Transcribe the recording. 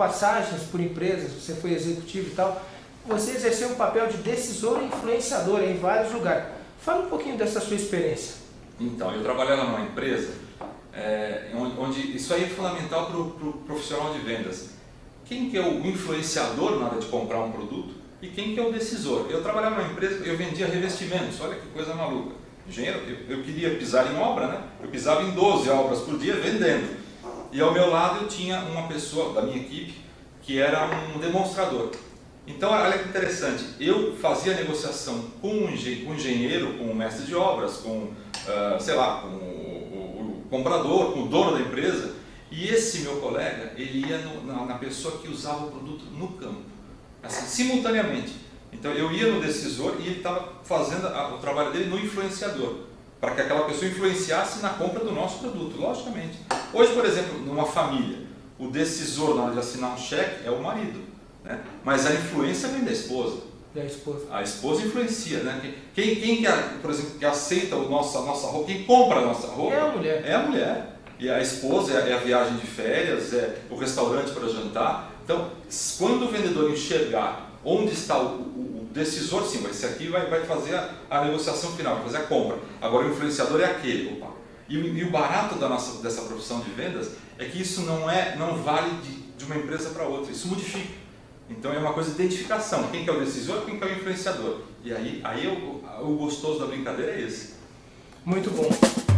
passagens por empresas, você foi executivo e tal, você exerceu um papel de decisor e influenciador em vários lugares. Fala um pouquinho dessa sua experiência. Então, eu trabalhava numa empresa é, onde isso aí é fundamental para o pro profissional de vendas. Quem que é o influenciador na hora de comprar um produto e quem que é o decisor? Eu trabalhava numa empresa, eu vendia revestimentos, olha que coisa maluca. Engenheiro, eu, eu queria pisar em obra, né? Eu pisava em 12 obras por dia vendendo. E ao meu lado eu tinha uma pessoa da minha equipe que era um demonstrador. Então, olha que interessante, eu fazia negociação com o engenheiro, com o mestre de obras, com, uh, sei lá, com o, o, o, comprador, com o dono da empresa, e esse meu colega, ele ia no, na, na, pessoa que usava o produto no campo, assim, simultaneamente. Então, eu ia no decisor e ele estava fazendo a, o trabalho dele no influenciador, para que aquela pessoa influenciasse na compra do nosso produto, logicamente. Hoje, por exemplo, numa família, o decisor na hora de assinar um cheque é o marido né? Mas a influência vem da esposa. Da esposa. A esposa influencia, né? Quem, quem que, por exemplo, que aceita o nosso, a nossa roupa, quem compra a nossa roupa? É a mulher. É a mulher. E a esposa é, é a viagem de férias, é o restaurante para jantar. Então, quando o vendedor enxergar onde está o, o, o decisor, sim, esse aqui vai, vai fazer a, a, negociação final, vai fazer a compra. Agora o influenciador é aquele. Opa. E, e, o barato da nossa, dessa profissão de vendas é que isso não, é, não vale de, de uma empresa para outra, isso modifica. Então é uma coisa de identificação, quem que é o decisor, quem que é o influenciador. E aí, aí o, o gostoso da brincadeira é esse. Muito bom.